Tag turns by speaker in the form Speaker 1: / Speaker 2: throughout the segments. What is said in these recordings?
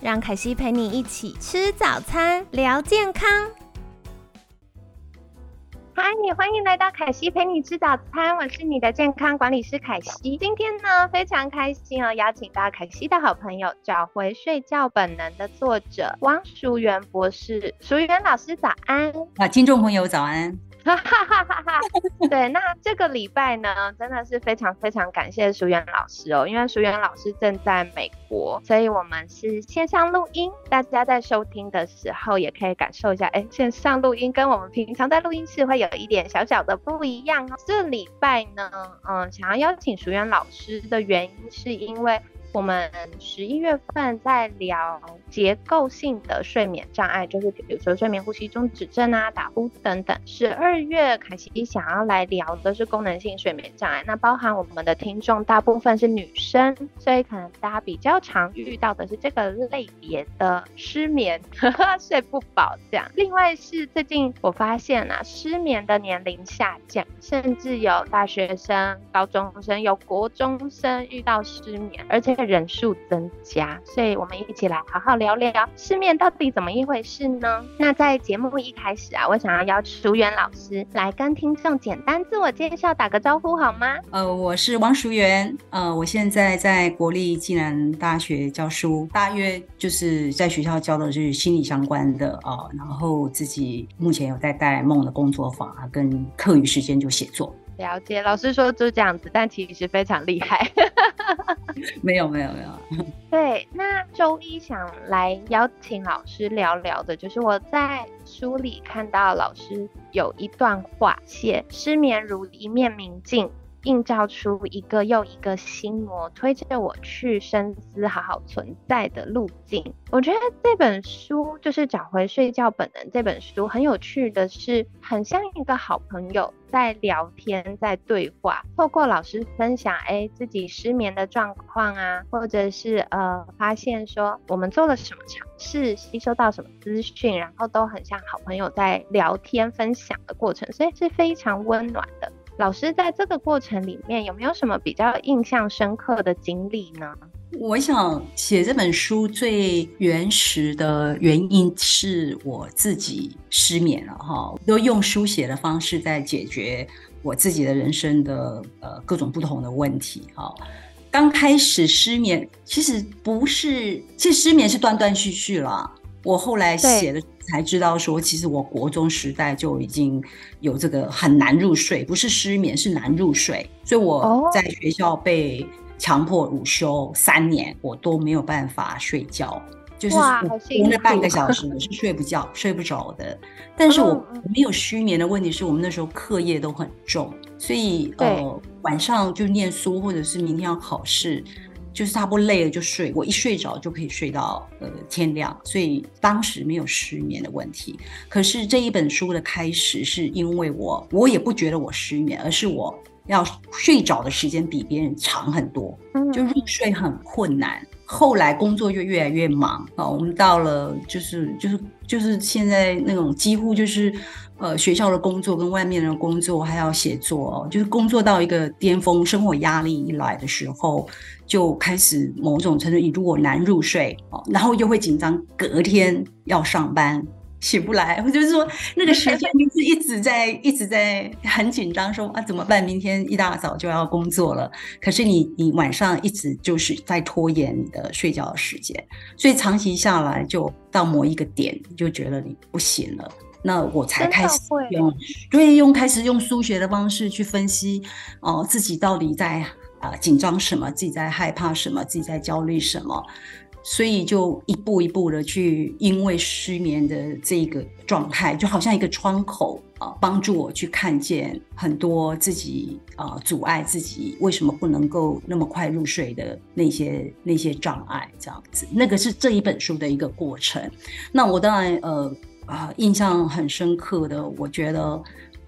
Speaker 1: 让凯西陪你一起吃早餐，聊健康。嗨，欢迎来到凯西陪你吃早餐，我是你的健康管理师凯西。今天呢，非常开心哦，邀请到凯西的好朋友，找回睡觉本能的作者汪淑媛博士。淑媛老师早安
Speaker 2: 啊，听众朋友早安。哈哈
Speaker 1: 哈哈哈！对，那这个礼拜呢，真的是非常非常感谢淑媛老师哦，因为淑媛老师正在美国，所以我们是线上录音。大家在收听的时候，也可以感受一下，哎，线上录音跟我们平常在录音室会有一点小小的不一样哦。这礼拜呢，嗯，想要邀请淑媛老师的原因，是因为。我们十一月份在聊结构性的睡眠障碍，就是比如说睡眠呼吸中止症啊、打呼等等。十二月凯西想要来聊的是功能性睡眠障碍，那包含我们的听众大部分是女生，所以可能大家比较常遇到的是这个类别的失眠、呵 呵睡不饱这样。另外是最近我发现啊，失眠的年龄下降，甚至有大学生、高中生、有国中生遇到失眠，而且。人数增加，所以我们一起来好好聊聊失眠到底怎么一回事呢？那在节目一开始啊，我想要邀淑媛老师来跟听众简单自我介绍，打个招呼好吗？
Speaker 2: 呃，我是王淑媛，呃，我现在在国立暨南大学教书，大约就是在学校教的是心理相关的啊，然后自己目前有在带梦的工作坊啊，跟课余时间就写作。
Speaker 1: 了解，老师说就这样子，但其实非常厉害。
Speaker 2: 没有没有没有。
Speaker 1: 对，那周一想来邀请老师聊聊的，就是我在书里看到老师有一段话，写失眠如一面明镜。映照出一个又一个心魔，推着我去深思好好存在的路径。我觉得这本书就是找回睡觉本能。这本书很有趣的是，很像一个好朋友在聊天，在对话。透过老师分享，哎，自己失眠的状况啊，或者是呃，发现说我们做了什么尝试，吸收到什么资讯，然后都很像好朋友在聊天分享的过程，所以是非常温暖的。老师在这个过程里面有没有什么比较印象深刻的经历呢？
Speaker 2: 我想写这本书最原始的原因是我自己失眠了哈，都用书写的方式在解决我自己的人生的呃各种不同的问题哈。刚开始失眠其实不是，其实失眠是断断续续了。我后来写的才知道，说其实我国中时代就已经有这个很难入睡，不是失眠，是难入睡。所以我在学校被强迫午休三年，我都没有办法睡觉，就是那半个小时我是睡不觉、睡不着的。但是我没有失眠的问题，是我们那时候课业都很重，所以呃晚上就念书，或者是明天要考试。就是差不多累了就睡，我一睡着就可以睡到呃天亮，所以当时没有失眠的问题。可是这一本书的开始是因为我，我也不觉得我失眠，而是我要睡着的时间比别人长很多，就入睡很困难。后来工作就越来越忙啊，我们到了就是就是就是现在那种几乎就是。呃，学校的工作跟外面的工作还要写作，就是工作到一个巅峰，生活压力一来的时候，就开始某种程度，你如果难入睡，然后又会紧张，隔天要上班起不来，我就是说那个时间就是一直在一直在很紧张，说啊怎么办？明天一大早就要工作了，可是你你晚上一直就是在拖延你的睡觉的时间，所以长期下来就到某一个点，就觉得你不行了。那我才开始用，对，用开始用数学的方式去分析，哦，自己到底在啊紧张什么，自己在害怕什么，自己在焦虑什么。所以就一步一步的去，因为失眠的这个状态，就好像一个窗口啊，帮助我去看见很多自己啊阻碍自己为什么不能够那么快入睡的那些那些障碍，这样子，那个是这一本书的一个过程。那我当然呃啊印象很深刻的，我觉得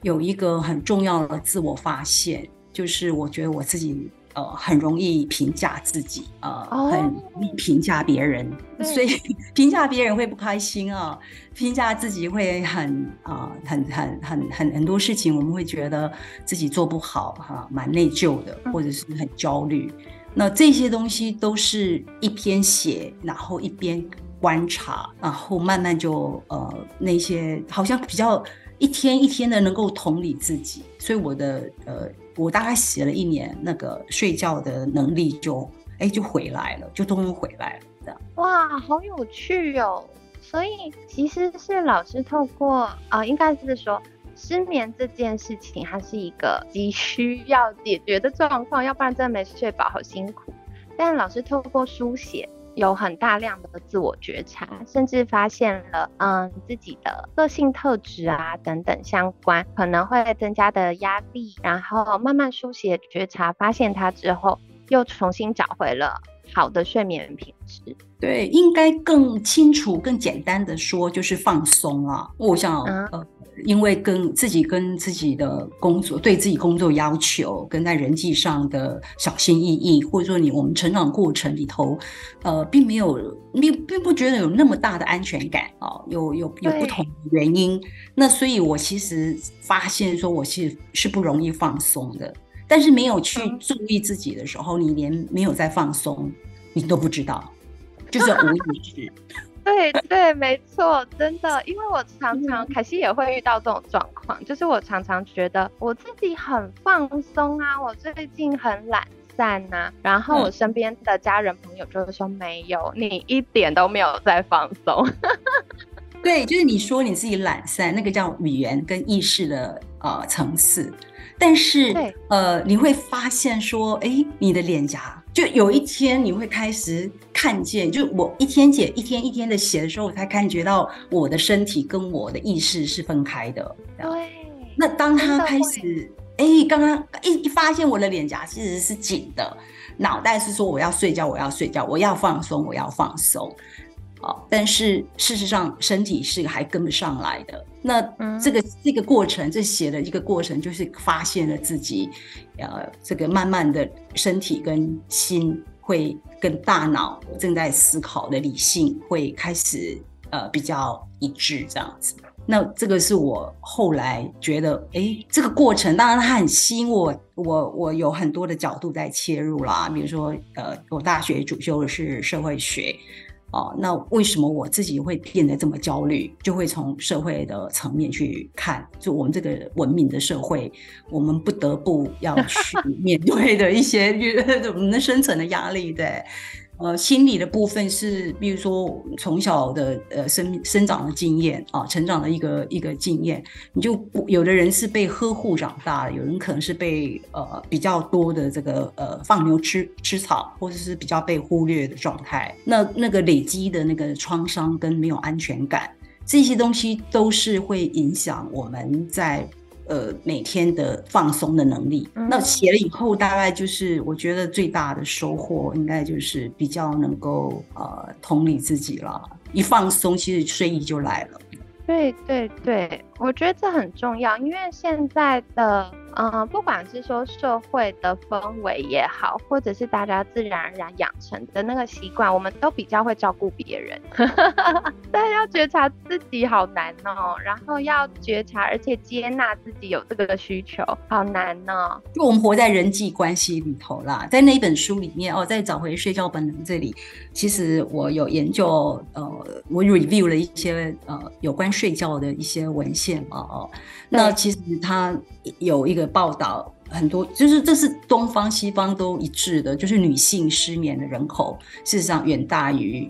Speaker 2: 有一个很重要的自我发现，就是我觉得我自己。呃，很容易评价自己，呃，很容易评价别人，所以 评价别人会不开心啊，评价自己会很啊，很很很很很多事情，我们会觉得自己做不好，哈，蛮内疚的，或者是很焦虑。那这些东西都是一边写，然后一边观察，然后慢慢就呃，那些好像比较一天一天的能够同理自己，所以我的呃。我大概写了一年，那个睡觉的能力就哎就回来了，就终于回来了。这样
Speaker 1: 哇，好有趣哦！所以其实是老师透过啊，应该是说失眠这件事情，它是一个急需要解决的状况，要不然真的没睡饱，好辛苦。但老师透过书写。有很大量的自我觉察，甚至发现了嗯自己的个性特质啊等等相关可能会增加的压力，然后慢慢书写觉察，发现它之后，又重新找回了好的睡眠品质。
Speaker 2: 对，应该更清楚、更简单的说，就是放松啊。我想呃。因为跟自己跟自己的工作，对自己工作要求，跟在人际上的小心翼翼，或者说你我们成长过程里头，呃，并没有并并不觉得有那么大的安全感啊，有有有不同的原因。那所以我其实发现说，我是是不容易放松的，但是没有去注意自己的时候，你连没有在放松，你都不知道，就是无意识。
Speaker 1: 对对，没错，真的，因为我常常凯西也会遇到这种状况，就是我常常觉得我自己很放松啊，我最近很懒散呐，然后我身边的家人朋友就会说没有，你一点都没有在放松。
Speaker 2: 对，就是你说你自己懒散，那个叫语言跟意识的呃层次，但是呃你会发现说，哎，你的脸颊。就有一天你会开始看见，就我一天写一天一天的写的时候，我才感觉到我的身体跟我的意识是分开的。
Speaker 1: 对。
Speaker 2: 那当他开始，哎，刚刚一一发现我的脸颊其实是紧的，脑袋是说我要睡觉，我要睡觉，我要放松，我要放松。好，但是事实上身体是还跟不上来的。那这个这个过程，这写的一个过程，就是发现了自己，呃，这个慢慢的身体跟心会跟大脑正在思考的理性会开始呃比较一致这样子。那这个是我后来觉得，哎，这个过程当然它很吸引我，我我有很多的角度在切入啦，比如说呃，我大学主修的是社会学。哦，那为什么我自己会变得这么焦虑？就会从社会的层面去看，就我们这个文明的社会，我们不得不要去 面对的一些 我们的生存的压力，对。呃，心理的部分是，比如说从小的呃生生长的经验啊，成长的一个一个经验，你就有的人是被呵护长大的，有人可能是被呃比较多的这个呃放牛吃吃草，或者是比较被忽略的状态，那那个累积的那个创伤跟没有安全感，这些东西都是会影响我们在。呃，每天的放松的能力，那写了以后，大概就是我觉得最大的收获，应该就是比较能够呃同理自己了。一放松，其实睡意就来了。
Speaker 1: 对对对，我觉得这很重要，因为现在的。嗯，不管是说社会的氛围也好，或者是大家自然而然养成的那个习惯，我们都比较会照顾别人，但要觉察自己好难哦。然后要觉察，而且接纳自己有这个需求，好难哦。
Speaker 2: 就我们活在人际关系里头啦，在那一本书里面哦，在找回睡觉本能这里，其实我有研究，呃，我 review 了一些呃有关睡觉的一些文献嘛，哦，那其实他有一个。报道很多，就是这是东方西方都一致的，就是女性失眠的人口事实上远大于，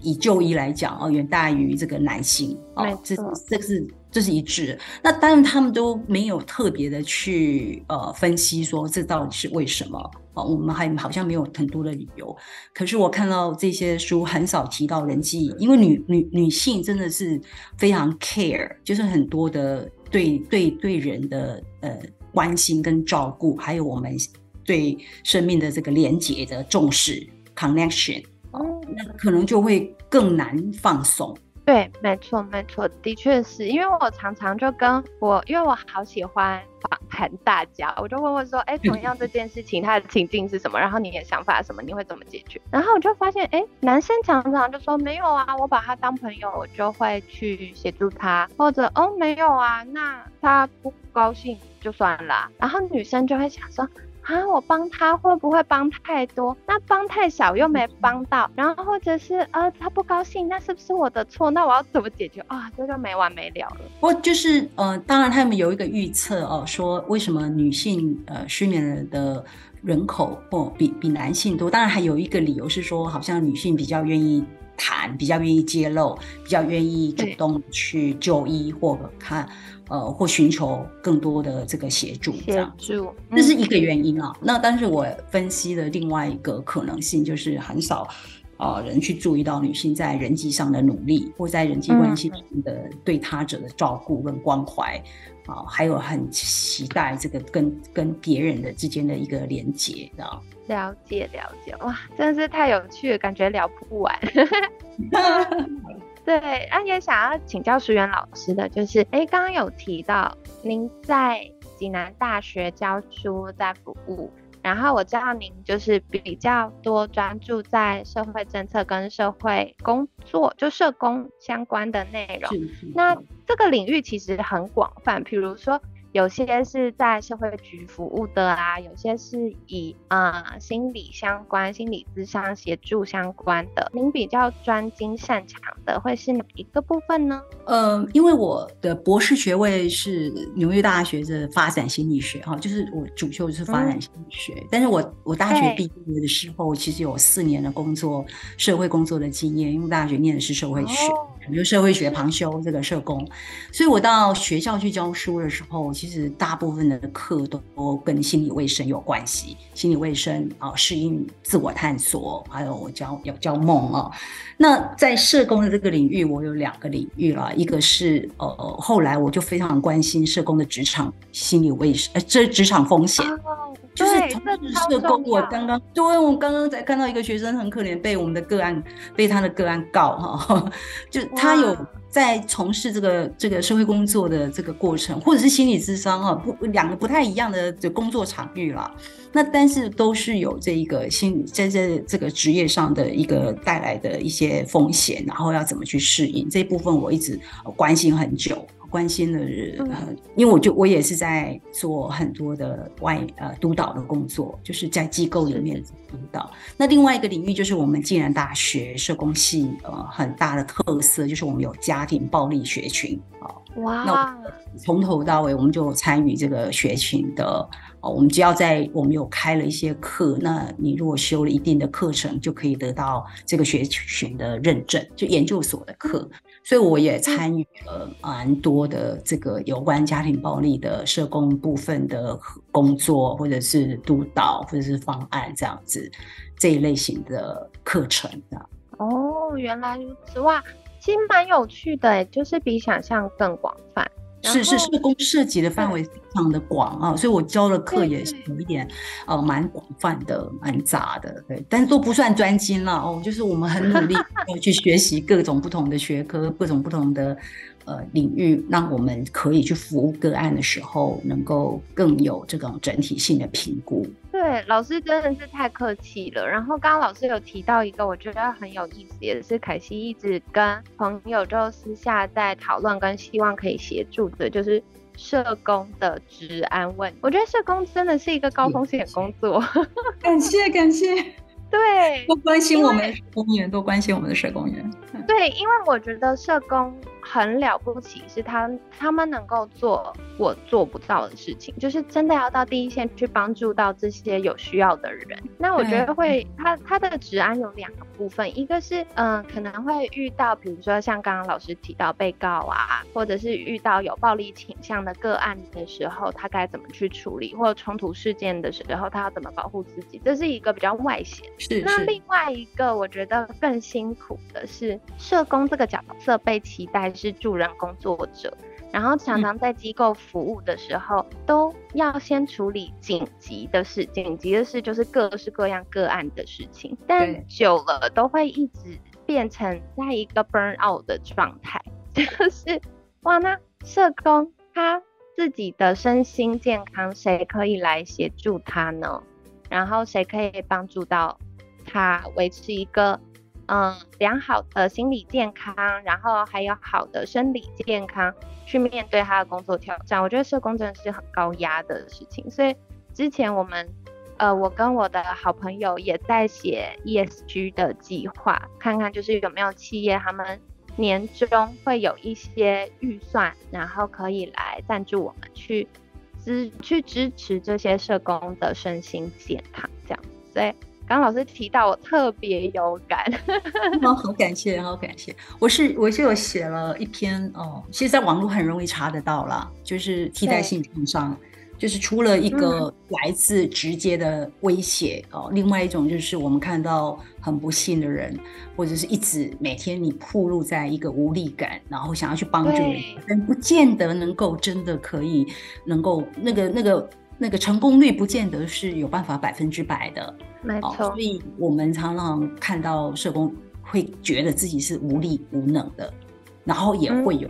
Speaker 2: 以就医来讲哦，远大于这个男性哦，这这是这是一致。那当然他们都没有特别的去呃分析说这到底是为什么啊，我们还好像没有很多的理由。可是我看到这些书很少提到人际，因为女女女性真的是非常 care，就是很多的对对对人的呃关心跟照顾，还有我们对生命的这个连接的重视 connection，哦，那可能就会更难放松。
Speaker 1: 对，没错，没错，的确是因为我常常就跟我，因为我好喜欢访谈大家，我就问问说，哎，同样这件事情，它的情境是什么？然后你的想法什么？你会怎么解决？然后我就发现，哎，男生常常就说没有啊，我把他当朋友，我就会去协助他，或者哦，没有啊，那他不高兴就算了。然后女生就会想说。啊，我帮他会不会帮太多？那帮太少又没帮到，然后或者是呃他不高兴，那是不是我的错？那我要怎么解决啊？这就没完没了了。
Speaker 2: 不就是呃，当然他们有一个预测哦，说为什么女性呃失眠的人口不比比男性多？当然还有一个理由是说，好像女性比较愿意谈，比较愿意揭露，比较愿意主动去就医或看。呃，或寻求更多的这个协助，这样，这是一个原因啊。那但是我分析的另外一个可能性，就是很少啊人去注意到女性在人际上的努力，或在人际关系的对他者的照顾跟关怀啊，还有很期待这个跟跟别人的之间的一个连接，知道
Speaker 1: 了解了解，哇，真的是太有趣了，感觉聊不完。对，啊，也想要请教淑媛老师的，就是，哎，刚刚有提到您在济南大学教书在服务，然后我知道您就是比较多专注在社会政策跟社会工作，就社工相关的内容。那这个领域其实很广泛，比如说。有些是在社会局服务的啊，有些是以啊心理相关、心理咨商协助相关的。您比较专精擅长的会是哪一个部分呢？
Speaker 2: 呃，因为我的博士学位是纽约大学的发展心理学，哈，就是我主修的是发展心理学。但是我我大学毕业的时候，其实有四年的工作社会工作的经验，因为大学念的是社会学，比如社会学旁修这个社工，所以我到学校去教书的时候，其实其实大部分的课都跟心理卫生有关系，心理卫生啊，适应自我探索，还有我教有教梦啊。那在社工的这个领域，我有两个领域了，一个是呃，后来我就非常关心社工的职场心理卫生，呃，这职场风险，
Speaker 1: 就是
Speaker 2: 社工。我刚刚对，我刚刚才看到一个学生很可怜，被我们的个案被他的个案告哈，就他有。在从事这个这个社会工作的这个过程，或者是心理智商啊，不两个不太一样的这工作场域了。那但是都是有这一个心在这这个职业上的一个带来的一些风险，然后要怎么去适应这一部分，我一直关心很久。关心的人，呃，因为我就我也是在做很多的外呃督导的工作，就是在机构里面督导。那另外一个领域就是我们暨南大学社工系，呃，很大的特色就是我们有家庭暴力学群啊。
Speaker 1: 哇！那
Speaker 2: 从头到尾我们就参与这个学群的。我们只要在我们有开了一些课，那你如果修了一定的课程，就可以得到这个学群的认证，就研究所的课。所以我也参与了蛮多的这个有关家庭暴力的社工部分的工作，或者是督导，或者是方案这样子这一类型的课程的。
Speaker 1: 哦，原来如此哇，其实蛮有趣的，就是比想象更广泛。
Speaker 2: 是是，社工涉及的范围非常的广啊，所以我教的课也是有一点呃蛮广泛的、蛮杂的，对，但是都不算专精了哦，就是我们很努力去学习各种不同的学科、各种不同的呃领域，让我们可以去服务个案的时候，能够更有这种整体性的评估。
Speaker 1: 对，老师真的是太客气了。然后刚刚老师有提到一个，我觉得很有意思，也是凯西一直跟朋友就私下在讨论，跟希望可以协助的，就是社工的治安问。我觉得社工真的是一个高风险工作。
Speaker 2: 感谢感谢，
Speaker 1: 对，
Speaker 2: 多关心我们社工员，多关心我们的社工员。
Speaker 1: 对，因为我觉得社工很了不起，是他他们能够做我做不到的事情，就是真的要到第一线去帮助到这些有需要的人。那我觉得会，他他的职安有两个部分，一个是嗯可能会遇到，比如说像刚刚老师提到被告啊，或者是遇到有暴力倾向的个案的时候，他该怎么去处理，或者冲突事件的时候，他要怎么保护自己，这是一个比较外显。
Speaker 2: 是。
Speaker 1: 那另外一个我觉得更辛苦的是，社工这个角色被期待。是助人工作者，然后常常在机构服务的时候，都要先处理紧急的事。紧急的事就是各式各样个案的事情，但久了都会一直变成在一个 burn out 的状态。就是哇，那社工他自己的身心健康，谁可以来协助他呢？然后谁可以帮助到他维持一个？嗯，良好的心理健康，然后还有好的生理健康，去面对他的工作挑战。我觉得社工真的是很高压的事情，所以之前我们，呃，我跟我的好朋友也在写 ESG 的计划，看看就是有没有企业他们年终会有一些预算，然后可以来赞助我们去支去支持这些社工的身心健康这样，所以。刚老师提到，我特别有感，
Speaker 2: 好感谢，好感谢。我是我是有写了一篇哦，其实在网络很容易查得到啦，就是替代性创伤，就是除了一个来自直接的威胁哦，另外一种就是我们看到很不幸的人，或者是一直每天你暴露在一个无力感，然后想要去帮助人，但不见得能够真的可以能够那个那个。那个成功率不见得是有办法百分之百的，
Speaker 1: 没错。
Speaker 2: 所以我们常常看到社工会觉得自己是无力无能的，然后也会有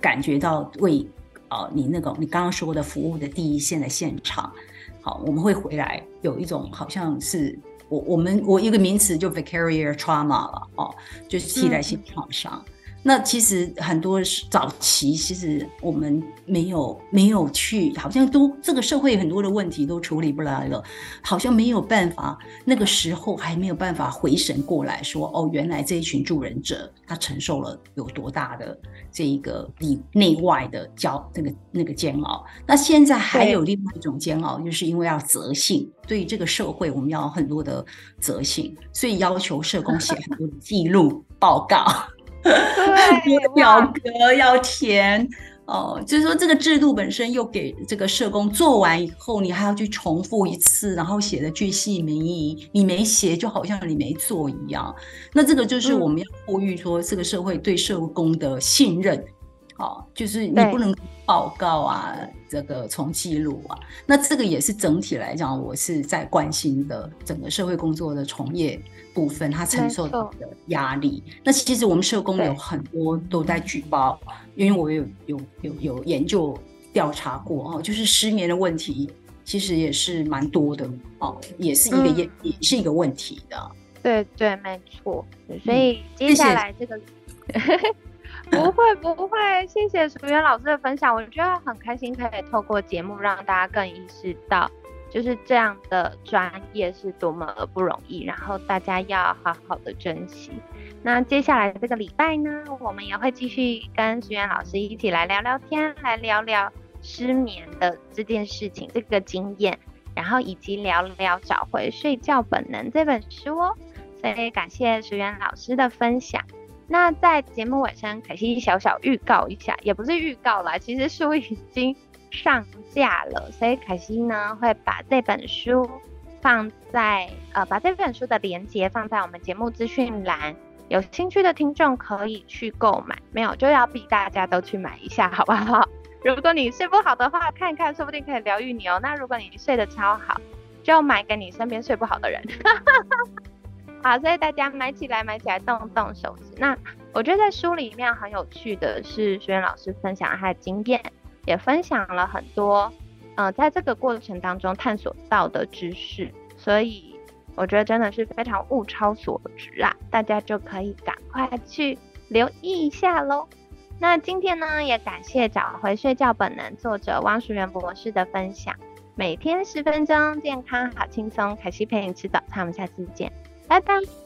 Speaker 2: 感觉到为呃你那个你刚刚说的服务的第一线的现场，好，我们会回来有一种好像是我我们我一个名词就 vicarious trauma 了哦，就是替代性创伤。那其实很多早期，其实我们没有没有去，好像都这个社会很多的问题都处理不来了，好像没有办法。那个时候还没有办法回神过来说，哦，原来这一群助人者他承受了有多大的这一个里内外的焦那个那个煎熬。那现在还有另外一种煎熬，就是因为要责性，对这个社会我们要很多的责性，所以要求社工写很多记录报告。表格要填哦，就是说这个制度本身又给这个社工做完以后，你还要去重复一次，然后写的句细明义，你没写就好像你没做一样。那这个就是我们要呼吁说，这个社会对社工的信任，哦，就是你不能报告啊，这个从记录啊，那这个也是整体来讲，我是在关心的整个社会工作的从业。部分他承受的压力，那其实我们社工有很多都在举报，因为我有有有有研究调查过哦，就是失眠的问题，其实也是蛮多的哦，也是一个也也是一个问题的。
Speaker 1: 对对，没错。所以接下来这个 不会不会，谢谢淑媛老师的分享，我觉得很开心可以透过节目让大家更意识到。就是这样的专业是多么的不容易，然后大家要好好的珍惜。那接下来这个礼拜呢，我们也会继续跟石原老师一起来聊聊天，来聊聊失眠的这件事情、这个经验，然后以及聊聊找回睡觉本能这本书哦。所以感谢石原老师的分享。那在节目尾声，可惜小小预告一下，也不是预告啦，其实书已经。上架了，所以凯西呢会把这本书放在呃，把这本书的链接放在我们节目资讯栏，有兴趣的听众可以去购买。没有就要逼大家都去买一下，好不好？如果你睡不好的话，看一看，说不定可以疗愈你哦。那如果你睡得超好，就买给你身边睡不好的人。好，所以大家买起来，买起来，动动手指。那我觉得在书里面很有趣的是，学员老师分享他的经验。也分享了很多，嗯，在这个过程当中探索到的知识，所以我觉得真的是非常物超所值啊！大家就可以赶快去留意一下喽。那今天呢，也感谢找回睡觉本能作者汪淑媛博士的分享。每天十分钟，健康好轻松，凯西陪你吃早餐，我们下次见，拜拜。